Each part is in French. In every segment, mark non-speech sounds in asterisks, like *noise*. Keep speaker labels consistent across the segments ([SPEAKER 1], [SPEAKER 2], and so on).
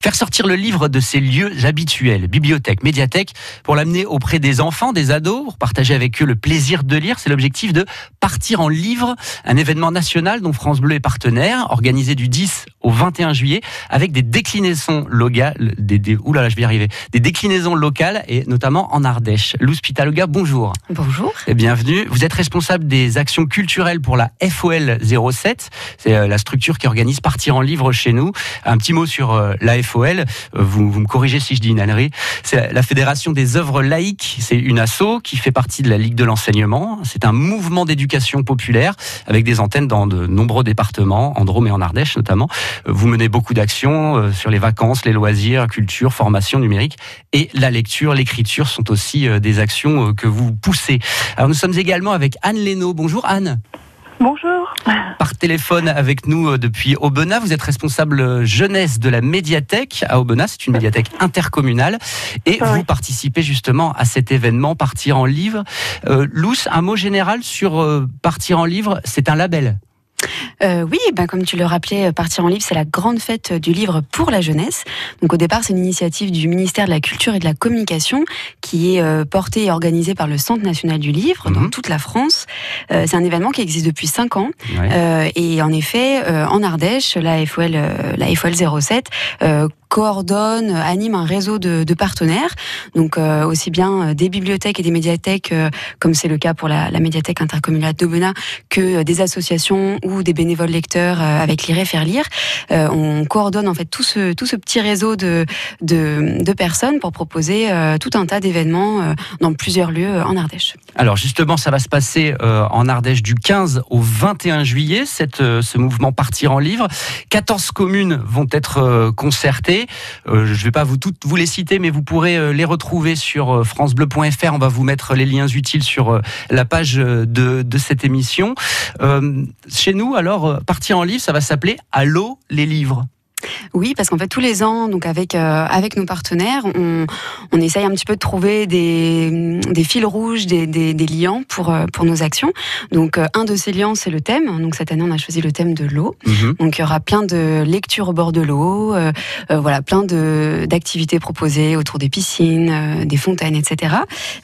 [SPEAKER 1] Faire sortir le livre de ses lieux habituels, bibliothèque, médiathèque, pour l'amener auprès des enfants, des ados, pour partager avec eux le plaisir de lire. C'est l'objectif de Partir en livre, un événement national dont France Bleu est partenaire, organisé du 10 au 21 juillet, avec des déclinaisons locales, des, des, je vais y arriver, des déclinaisons locales et notamment en Ardèche. Loga, bonjour.
[SPEAKER 2] Bonjour.
[SPEAKER 1] Et bienvenue. Vous êtes responsable des actions culturelles pour la FOL 07. C'est euh, la structure qui organise Partir en livre chez nous. Un petit mot sur euh, la FOL. FOL, euh, vous, vous me corrigez si je dis une ânerie, c'est la Fédération des œuvres laïques, c'est une asso qui fait partie de la Ligue de l'enseignement, c'est un mouvement d'éducation populaire avec des antennes dans de nombreux départements, en Drôme et en Ardèche notamment. Euh, vous menez beaucoup d'actions euh, sur les vacances, les loisirs, culture, formation numérique et la lecture, l'écriture sont aussi des actions que vous poussez. Alors nous sommes également avec Anne Lénaud. Bonjour Anne.
[SPEAKER 3] Bonjour.
[SPEAKER 1] Par téléphone avec nous euh, depuis Aubenas, vous êtes responsable euh, jeunesse de la médiathèque à Aubenas, c'est une médiathèque intercommunale, et vous participez justement à cet événement Partir en livre. Euh, un mot général sur euh, Partir en livre, c'est un label
[SPEAKER 2] euh, oui, ben comme tu le rappelais, euh, Partir en livre, c'est la grande fête du livre pour la jeunesse. Donc au départ, c'est une initiative du ministère de la Culture et de la Communication qui est euh, portée et organisée par le Centre national du livre dans mhm. toute la France. Euh, c'est un événement qui existe depuis 5 ans. Euh, et en effet, en Ardèche, la FOL, la FOL 07 coordonne, anime un réseau de, partenaires, donc euh, aussi bien des bibliothèques et des médiathèques, comme c'est le cas pour la, médiathèque intercommunale d'Aubenas, que des associations ou des bénévoles lecteurs euh, avec Lire et Faire Lire. Euh, on coordonne en fait tout ce, tout ce petit réseau de, de, de personnes pour proposer euh, tout un tas d'événements dans plusieurs lieux en Ardèche.
[SPEAKER 1] Alors justement, ça va se passer en Ardèche du 15 au 21 juillet, cette, ce mouvement Partir en livre. 14 communes vont être concertées. Je ne vais pas vous toutes vous les citer, mais vous pourrez les retrouver sur francebleu.fr. On va vous mettre les liens utiles sur la page de, cette émission. chez nous, alors, euh, partir en livre, ça va s'appeler Allô les livres.
[SPEAKER 2] Oui, parce qu'en fait tous les ans, donc avec euh, avec nos partenaires, on, on essaye un petit peu de trouver des, des fils rouges, des, des, pour euh, pour nos actions. Donc euh, un de ces liens, c'est le thème. Donc cette année, on a choisi le thème de l'eau. Mhm. Donc il y aura plein de lectures au bord de l'eau, voilà, plein de d'activités proposées autour des piscines, des fontaines, etc.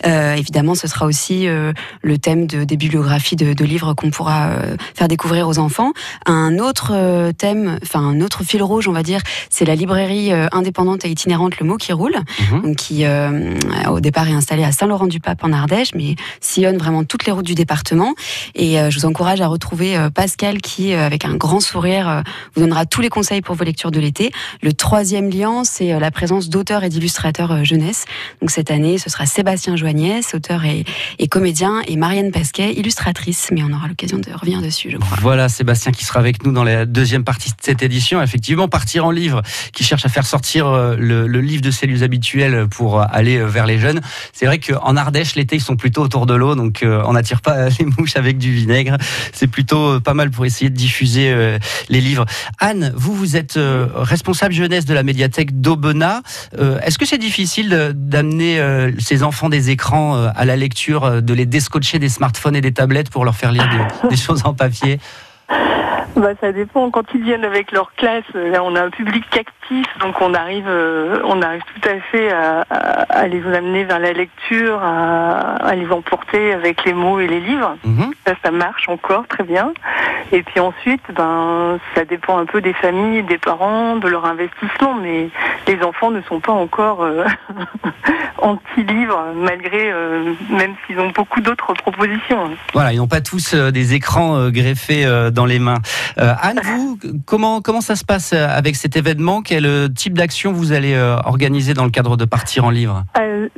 [SPEAKER 2] évidemment, ce sera aussi le thème de, des bibliographies de, de livres qu'on pourra faire découvrir aux enfants. Un autre thème, enfin un autre fil rouge on va dire, c'est la librairie euh, indépendante et itinérante Le Mot qui roule, mhm. qui euh, au départ est installée à Saint-Laurent-du-Pape en Ardèche, mais sillonne vraiment toutes les routes du département. Et euh, je vous encourage à retrouver Pascal qui, avec un grand sourire, vous donnera tous les conseils pour vos lectures de l'été. Le troisième lien, c'est la présence d'auteurs et d'illustrateurs jeunesse. Donc cette année, ce sera Sébastien Joagnès, auteur et, et comédien, et Marianne Pasquet, illustratrice. Mais on aura l'occasion de revenir dessus, je crois.
[SPEAKER 1] Voilà, Sébastien qui sera avec nous dans la deuxième partie de cette édition. Effectivement, partir en livre, qui cherche à faire sortir euh, le, livre de ses lieux habituels pour euh, aller euh, vers les jeunes. C'est vrai qu'en Ardèche, l'été, ils sont plutôt autour de l'eau, donc on n'attire pas *laughs* les mouches avec du vinaigre. C'est plutôt pas mal pour essayer de diffuser les livres. Anne, vous, vous êtes responsable jeunesse de la médiathèque d'Aubenas. Est-ce que c'est difficile d'amener ces enfants des écrans à la lecture, de les descotcher des smartphones et des tablettes pour leur faire lire des choses en papier?
[SPEAKER 3] Bah, ça dépend. Quand ils viennent avec leur classe, là, on a un public actif, donc on arrive, euh, on arrive tout à fait à, à, les amener vers la lecture, à, à, les emporter avec les mots et les livres. Mhm. Ça, ça marche encore très bien. Et puis ensuite, ben, ça dépend un peu des familles, des parents, de leur investissement, mais les enfants ne sont pas encore euh, *laughs* anti-livres, malgré, euh, même s'ils ont beaucoup d'autres propositions.
[SPEAKER 1] Voilà, ils n'ont pas tous des écrans greffés dans les mains. Euh, Anne, vous, comment, comment ça se passe euh, avec cet événement? Quel euh, type d'action vous allez organiser dans le cadre de Partir en Livre?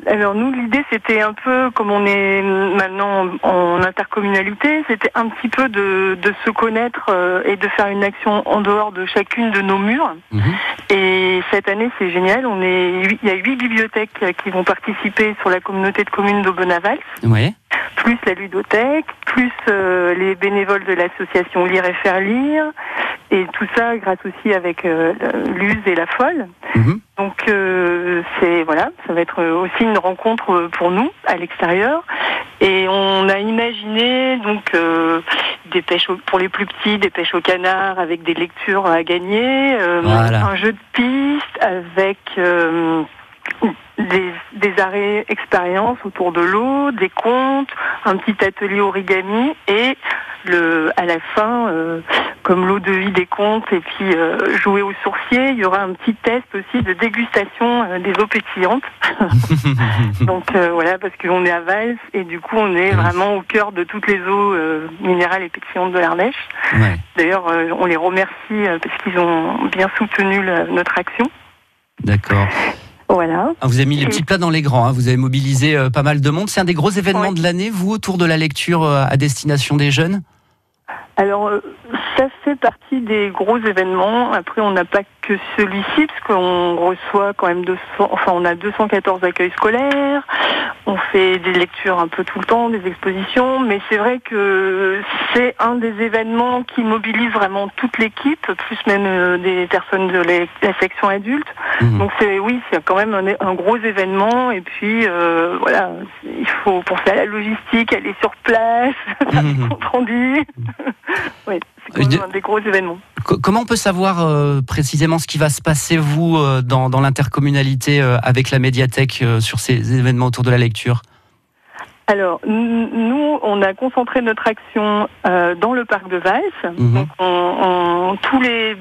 [SPEAKER 3] Alors nous, l'idée c'était un peu, comme on est maintenant en intercommunalité, c'était un petit peu de, de se connaître et de faire une action en dehors de chacune de nos murs. Mhm. Et cette année, c'est génial. On est, il y a huit bibliothèques qui vont participer sur la communauté de communes d'Aubenaval.
[SPEAKER 1] Oui
[SPEAKER 3] plus la ludothèque, plus euh, les bénévoles de l'association Lire et Faire Lire, Et tout ça grâce aussi avec euh, l'Use et la Folle.
[SPEAKER 1] Mhm.
[SPEAKER 3] Donc euh, c'est voilà, ça va être aussi une rencontre pour nous à l'extérieur. Et on a imaginé donc euh, des pêches au- pour les plus petits, des pêches au canard avec des lectures à gagner,
[SPEAKER 1] Voilà.
[SPEAKER 3] un jeu de piste avec des, des arrêts expériences autour de l'eau, des contes, un petit atelier origami et le, à la fin, euh, comme l'eau de vie des contes et puis euh, jouer au sourcier, il y aura un petit test aussi de dégustation euh, des eaux pétillantes. *laughs* Donc euh, voilà, parce qu'on est à Valls et du coup on est vraiment au cœur de toutes les eaux euh, minérales et pétillantes de l'Ardèche.
[SPEAKER 1] Ouais,
[SPEAKER 3] D'ailleurs, euh, on les remercie euh, parce qu'ils ont bien soutenu la- notre action.
[SPEAKER 1] d'accord.
[SPEAKER 3] Voilà.
[SPEAKER 1] Ah, vous avez mis les petits plats dans les grands, hein. vous avez mobilisé euh, pas mal de monde. C'est un des gros événements de l'année, vous, autour de la lecture euh, à destination des jeunes?
[SPEAKER 3] Alors, euh, ça fait partie des gros événements. Après, on n'a pas que celui-ci, parce qu'on reçoit quand même 200, enfin, on a 214 accueils scolaires. On fait des lectures un peu tout le temps, des expositions, mais c'est vrai que c'est un des événements qui mobilise vraiment toute l'équipe, plus même euh, des personnes de la, section adulte.
[SPEAKER 1] Mhm.
[SPEAKER 3] Donc c'est oui, c'est quand même un, un gros événement. Et puis euh, voilà, il faut penser à la logistique, aller sur place, *laughs* faire des
[SPEAKER 1] Mhm.
[SPEAKER 3] comptes rendus. *laughs* oui, quand des gros événements.
[SPEAKER 1] Co- Comment on peut savoir euh, précisément ce qui va se passer, vous, euh, dans, dans l'intercommunalité euh, avec la médiathèque sur ces événements autour de la lecture?
[SPEAKER 3] Alors, nous, on a concentré notre action dans le parc de Valls.
[SPEAKER 1] Mhm.
[SPEAKER 3] Donc, on, on- tous les,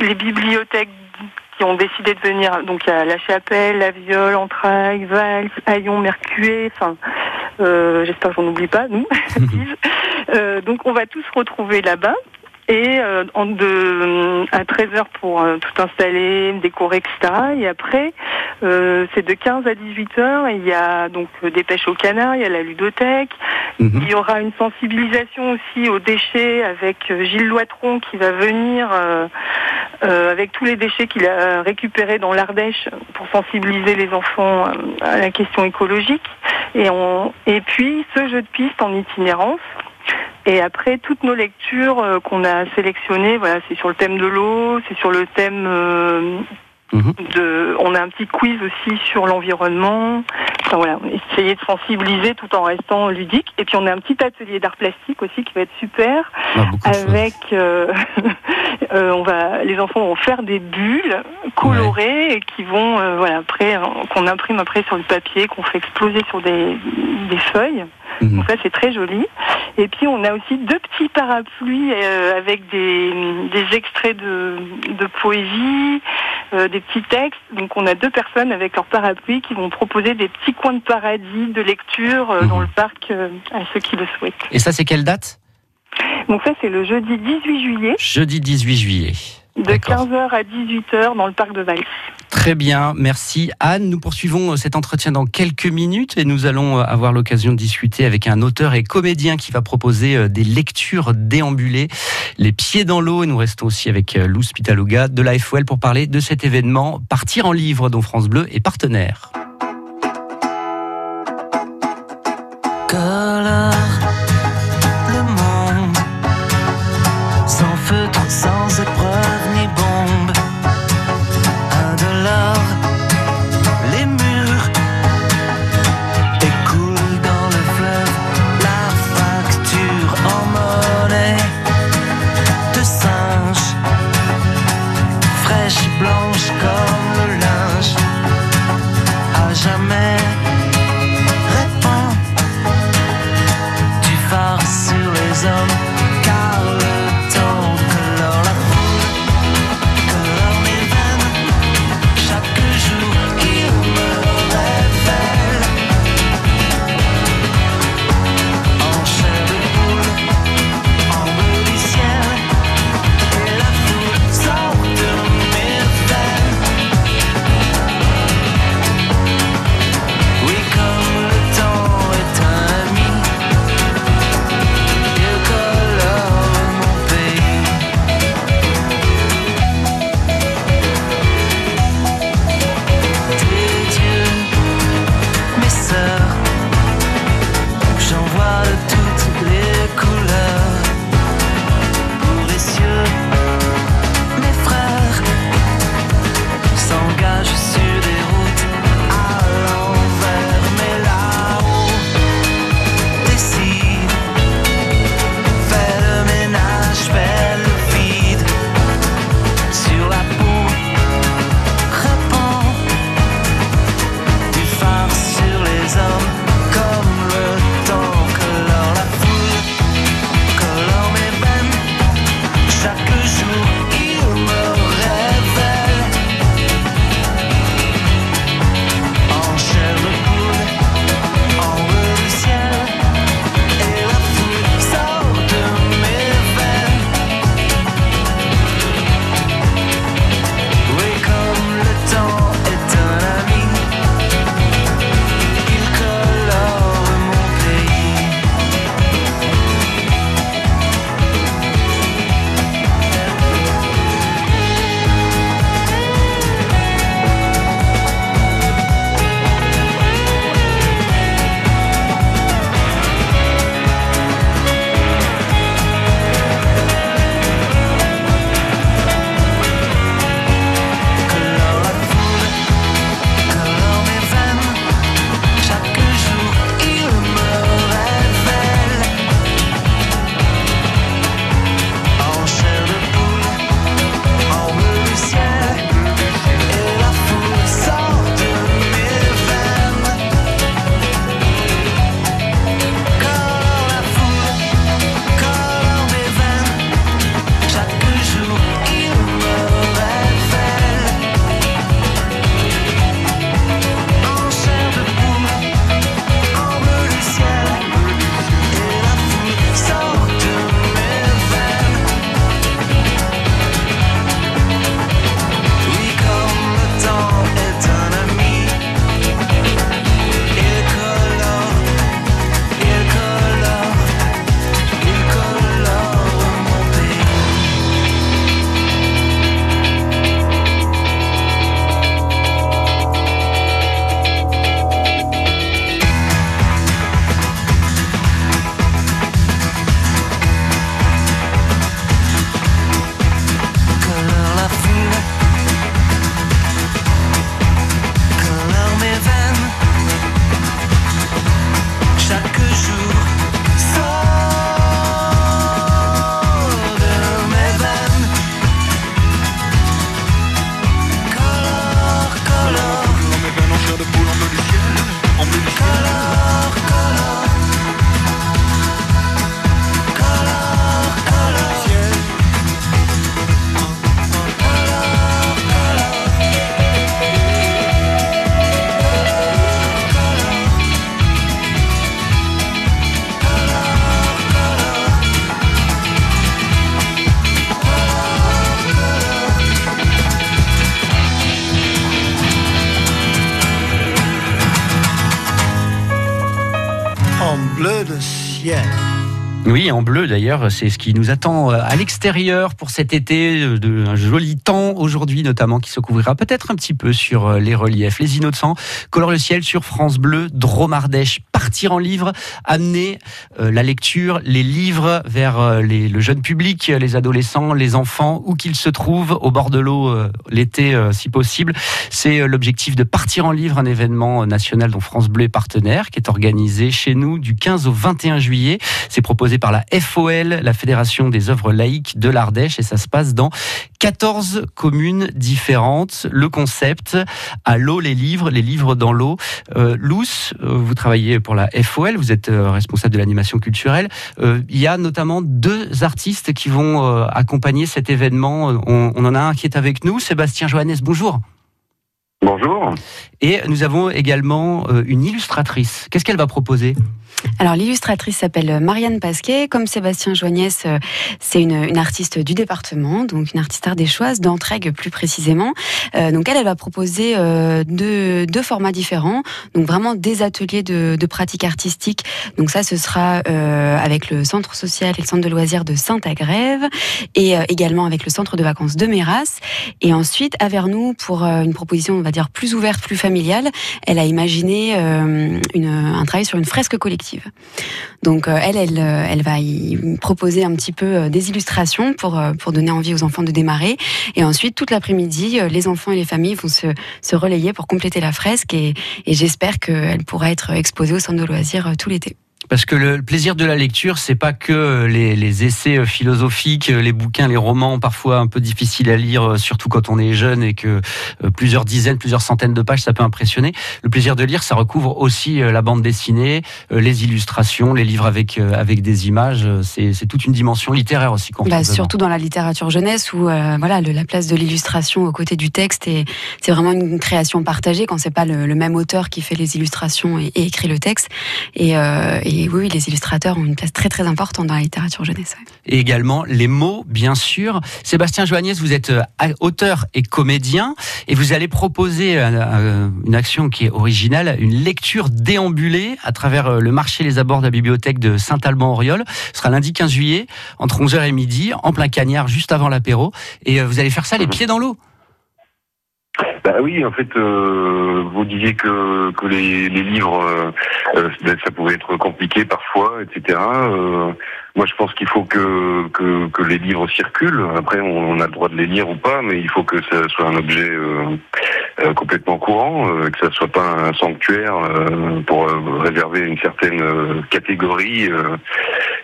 [SPEAKER 3] les bibliothèques qui ont décidé de venir, donc il y a La Chapelle, La Viole, Entrailles, Valls, Hayon, Mercué, enfin, euh, j'espère que j'en oublie pas, nous. *laughs* *laughs* Euh, donc, on va tous se retrouver là-bas. Et euh, en de, à 13h pour euh, tout installer, décorer, etc. Et après, euh, c'est de 15 à 18h. Et il y a donc des pêches au canard, il y a la ludothèque.
[SPEAKER 1] Mhm.
[SPEAKER 3] Il y aura une sensibilisation aussi aux déchets avec Gilles Loitron qui va venir avec tous les déchets qu'il a récupérés dans l'Ardèche pour sensibiliser les enfants à la question écologique. Et, on, et puis ce jeu de piste en itinérance. Et après, toutes nos lectures euh, qu'on a sélectionnées, voilà, c'est sur le thème de l'eau, c'est sur le thème euh,
[SPEAKER 1] Mhm.
[SPEAKER 3] de. On a un petit quiz aussi sur l'environnement. Enfin, voilà, on a essayé de sensibiliser tout en restant ludique. Et puis on a un petit atelier d'art plastique aussi qui va être super,
[SPEAKER 1] Ah,
[SPEAKER 3] avec. *laughs* euh, on va, les enfants vont faire des bulles colorées et qui vont, voilà, après, qu'on imprime après sur le papier, qu'on fait exploser sur des, des feuilles.
[SPEAKER 1] Mhm.
[SPEAKER 3] Donc ça c'est très joli. Et puis on a aussi deux petits parapluies euh, avec des, des extraits de, de poésie, euh, des petits textes. Donc on a deux personnes avec leurs parapluies qui vont proposer des petits coins de paradis de lecture euh,
[SPEAKER 1] Mhm.
[SPEAKER 3] dans le parc à ceux qui le souhaitent.
[SPEAKER 1] Et ça, c'est quelle date?
[SPEAKER 3] Donc ça c'est le jeudi 18 juillet
[SPEAKER 1] Jeudi 18 juillet.
[SPEAKER 3] de
[SPEAKER 1] D'accord.
[SPEAKER 3] 15h à 18h dans le parc de Valls.
[SPEAKER 1] Très bien, merci Anne. Nous poursuivons euh, cet entretien dans quelques minutes et nous allons euh, avoir l'occasion de discuter avec un auteur et comédien qui va proposer euh, des lectures déambulées, les pieds dans l'eau. Et nous restons aussi avec Lou Spitaluga de la FOL pour parler de cet événement Partir en livre dont France Bleu est partenaire. Oui, en bleu d'ailleurs, c'est ce qui nous attend euh, à l'extérieur pour cet été, euh, de, un joli temps aujourd'hui notamment qui se couvrira peut-être un petit peu sur euh, les reliefs. Les innocents colorent le ciel sur France Bleu, Dromardèche, partir en livre, amener la lecture, les livres vers les, le jeune public, les adolescents, les enfants, où qu'ils se trouvent, au bord de l'eau l'été si possible. C'est l'objectif de partir en livre, un événement national dont France Bleu est partenaire, qui est organisé chez nous du 15 au 21 juillet. C'est proposé par la FOL, la Fédération des œuvres laïques de l'Ardèche, et ça se passe dans 14 communes différentes. Le concept, à l'eau les livres, les livres dans l'eau. Euh, euh, vous travaillez pour la FOL, vous êtes euh, responsable de l'animation culturelle. Euh, il y a notamment deux artistes qui vont accompagner cet événement. On, on, en a un qui est avec nous, Sébastien Johannes, bonjour.
[SPEAKER 4] Bonjour.
[SPEAKER 1] Et nous avons également une illustratrice. Qu'est-ce qu'elle va proposer?
[SPEAKER 2] Alors l'illustratrice s'appelle Marianne Pasquet. Comme Sébastien Joignès, euh, c'est une, une, artiste du département, donc une artiste ardéchoise, d'Entraigue plus précisément. Euh, donc elle, elle va proposer euh, deux, deux, formats différents. Donc vraiment des ateliers de, de pratique artistique. Donc ça, ce sera euh, avec le centre social et le centre de loisirs de Saint-Agrève et euh, également avec le centre de vacances de Méras. Et ensuite, à Vernou, pour euh, une proposition, on va dire, plus ouverte, plus familiale, elle a imaginé une, un travail sur une fresque collective donc euh, elle, euh, elle va y proposer un petit peu euh, des illustrations pour, pour donner envie aux enfants de démarrer. Et ensuite, toute l'après-midi, les enfants et les familles vont se, relayer pour compléter la fresque et j'espère qu'elle pourra être exposée au centre de loisirs tout l'été.
[SPEAKER 1] Parce que le plaisir de la lecture, c'est pas que les, les, essais euh, philosophiques, euh, les bouquins, les romans, parfois un peu difficiles à lire, euh, surtout quand on est jeune et que plusieurs dizaines, plusieurs centaines de pages, ça peut impressionner. Le plaisir de lire, ça recouvre aussi la bande dessinée, les illustrations, les livres avec avec des images. C'est toute une dimension littéraire aussi.
[SPEAKER 2] Bah, surtout dans la littérature jeunesse, où euh, voilà le, la place de l'illustration aux côtés du texte, et c'est vraiment une création partagée quand c'est pas le, le, même auteur qui fait les illustrations et, et écrit le texte. Et, euh, et et oui, les illustrateurs ont une place très très importante dans la littérature jeunesse.
[SPEAKER 1] Et également les mots, bien sûr. Sébastien Joagnès, vous êtes euh, auteur et comédien et vous allez proposer euh, euh, une action qui est originale, une lecture déambulée à travers le marché Les Abords de la bibliothèque de Saint-Alban-Auriol. Ce sera lundi 15 juillet, entre 11h et midi, en plein cagnard, juste avant l'apéro. Et vous allez faire ça les pieds dans l'eau.
[SPEAKER 4] Bah oui, en fait, euh, vous disiez que, que les, les livres, euh, euh ça pouvait être compliqué parfois, etc. Euh, moi, je pense qu'il faut que, que, que, les livres circulent. Après, on, a le droit de les lire ou pas, mais il faut que ça soit un objet euh, complètement courant, que ça soit pas un sanctuaire pour réserver une certaine catégorie.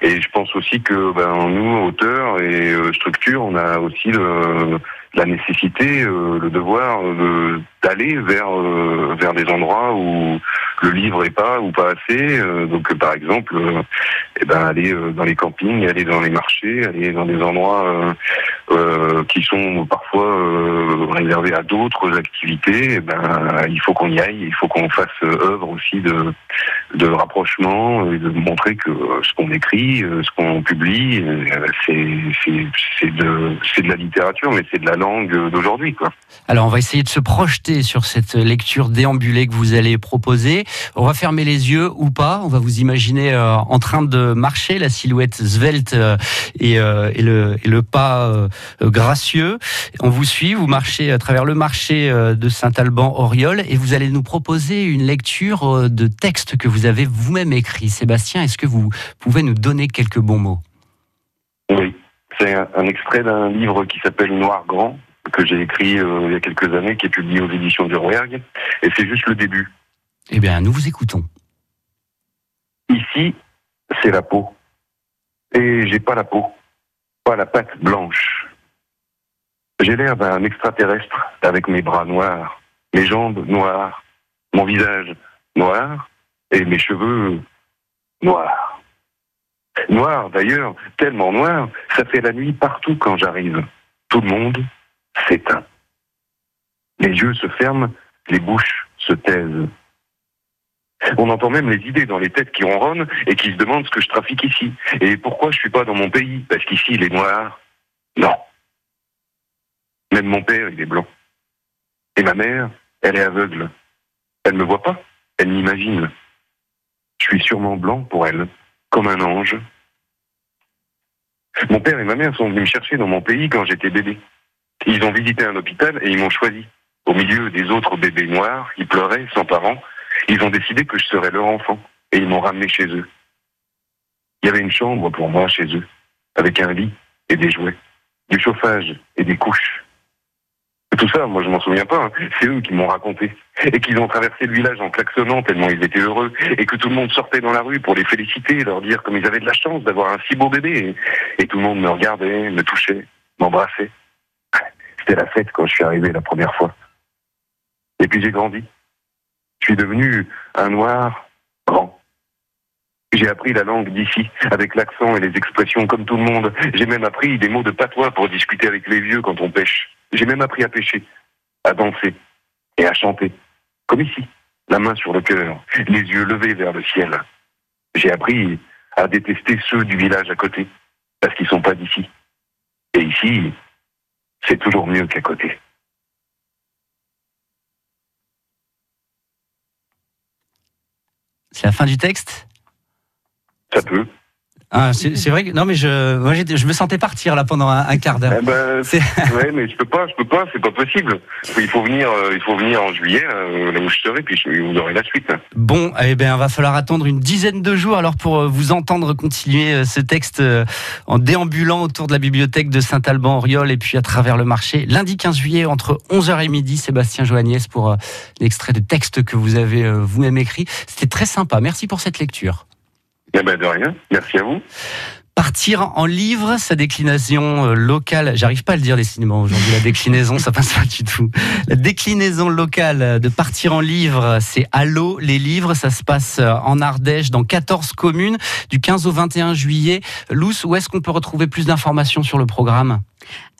[SPEAKER 4] et je pense aussi que ben, nous, auteurs et structures, on a aussi le la nécessité, euh, le devoir euh, d'aller vers euh, vers des endroits où le livre est pas ou pas assez. donc par exemple, eh ben aller dans les campings, aller dans les marchés, aller dans des endroits qui sont parfois réservés à d'autres activités. Eh ben il faut qu'on y aille, il faut qu'on fasse œuvre aussi de de rapprochement et de montrer que ce qu'on écrit, ce qu'on publie, c'est de de la littérature, mais c'est de la langue d'aujourd'hui.
[SPEAKER 1] Alors on va essayer de se projeter sur cette lecture déambulée que vous allez proposer. On va fermer les yeux ou pas. On va vous imaginer euh, en train de marcher, la silhouette svelte euh, et, euh, et, le, pas gracieux. On vous suit, vous marchez à travers le marché de Saint-Alban-Oriol et vous allez nous proposer une lecture de texte que vous avez vous-même écrit. Sébastien, est-ce que vous pouvez nous donner quelques bons mots?
[SPEAKER 4] Oui. C'est un, extrait d'un livre qui s'appelle Noir Grand, que j'ai écrit il y a quelques années, qui est publié aux éditions du Rouergue, et c'est juste le début.
[SPEAKER 1] Eh bien, nous vous écoutons.
[SPEAKER 4] Ici, c'est la peau. Et j'ai pas la peau, pas la pâte blanche. J'ai l'air d'un extraterrestre avec mes bras noirs, mes jambes noires, mon visage noir et mes cheveux noirs. Noir d'ailleurs, tellement noir, ça fait la nuit partout quand j'arrive. Tout le monde s'éteint. Les yeux se ferment, les bouches se taisent. On entend même les idées dans les têtes qui ronronnent et qui se demandent ce que je trafique ici. Et pourquoi je suis pas dans mon pays? Parce qu'ici il est noir. Non. Même mon père, il est blanc. Et ma mère, elle est aveugle. Elle me voit pas, elle m'imagine. Je suis sûrement blanc pour elle, comme un ange. Mon père et ma mère sont venus me chercher dans mon pays quand j'étais bébé. Ils ont visité un hôpital et ils m'ont choisi. Au milieu des autres bébés noirs qui pleuraient sans parents, ils ont décidé que je serais leur enfant et ils m'ont ramené chez eux. Il y avait une chambre pour moi chez eux, avec un lit et des jouets, du chauffage et des couches. Tout ça, moi je m'en souviens pas, hein. c'est eux qui m'ont raconté. Et qu'ils ont traversé le village en klaxonnant tellement ils étaient heureux, et que tout le monde sortait dans la rue pour les féliciter, leur dire comme ils avaient de la chance d'avoir un si beau bébé. Et, et tout le monde me regardait, me touchait, m'embrassait. C'était la fête quand je suis arrivé la première fois. Et puis j'ai grandi. Je suis devenu un noir grand. J'ai appris la langue d'ici, avec l'accent et les expressions comme tout le monde. J'ai même appris des mots de patois pour discuter avec les vieux quand on pêche. J'ai même appris à pêcher, à danser et à chanter. Comme ici, la main sur le cœur, les yeux levés vers le ciel. J'ai appris à détester ceux du village à côté, parce qu'ils sont pas d'ici. Et ici, c'est toujours mieux qu'à côté.
[SPEAKER 1] C'est la fin du texte?
[SPEAKER 4] Ça peut.
[SPEAKER 1] Ah, C'est vrai que non mais je moi, je me sentais partir là pendant un, un quart d'heure.
[SPEAKER 4] Eh ben, *laughs* *laughs* ouais, mais je peux pas, je peux pas, c'est pas possible. Il faut venir, euh, il faut venir en juillet, euh, là où je serai, puis je- vous aurez la suite.
[SPEAKER 1] Bon, eh bien, va falloir attendre une dizaine de jours alors pour euh, vous entendre continuer euh, ce texte en déambulant autour de la bibliothèque de Saint-Alban-Auriol et puis à travers le marché. Lundi 15 juillet entre 11h et midi, Sébastien Joagnès pour l'extrait de texte que vous avez vous-même écrit. C'était très sympa. Merci pour cette lecture.
[SPEAKER 4] Eh ben, de rien. Merci à vous.
[SPEAKER 1] Partir en livre, sa déclinaison euh, locale, j'arrive pas à le dire décidément aujourd'hui, la déclinaison, ça passe pas du tout. La déclinaison locale de Partir en livre, c'est Allo, les livres, ça se passe euh, en Ardèche, dans 14 communes, du 15 au 21 juillet. Luce, où est-ce qu'on peut retrouver plus d'informations sur le programme?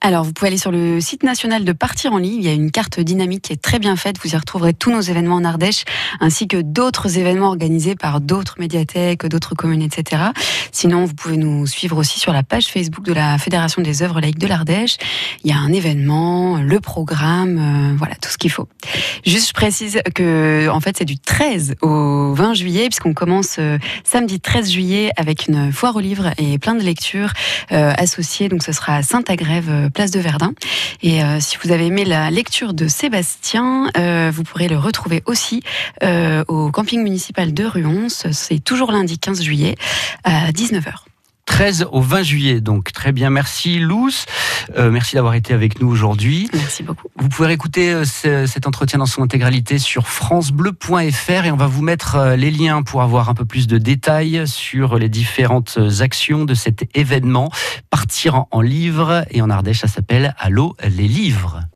[SPEAKER 2] Alors, vous pouvez aller sur le site national de Partir en ligne. Il y a une carte dynamique qui est très bien faite. Vous y retrouverez tous nos événements en Ardèche, ainsi que d'autres événements organisés par d'autres médiathèques, d'autres communes, etc. Sinon, vous pouvez nous suivre aussi sur la page Facebook de la Fédération des œuvres laïques de l'Ardèche. Il y a un événement, le programme, euh, voilà, tout ce qu'il faut. Juste, je précise que, en fait, c'est du 13 au 20 juillet, puisqu'on commence euh, samedi 13 juillet avec une foire aux livres et plein de lectures euh, associées. Donc, ce sera à Saint-Agrève, euh, place de Verdun. Et euh, si vous avez aimé la lecture de Sébastien, euh, vous pourrez le retrouver aussi au camping municipal de Ruons. C'est toujours lundi 15 juillet à 19h.
[SPEAKER 1] 13 au 20 juillet, donc très bien. Merci Luce, Euh, merci d'avoir été avec nous aujourd'hui.
[SPEAKER 2] Merci beaucoup.
[SPEAKER 1] Vous pouvez écouter euh, ce- cet entretien dans son intégralité sur francebleu.fr et on va vous mettre euh, les liens pour avoir un peu plus de détails sur les différentes actions de cet événement. Partir en- en livre et en Ardèche, ça s'appelle Allô les livres.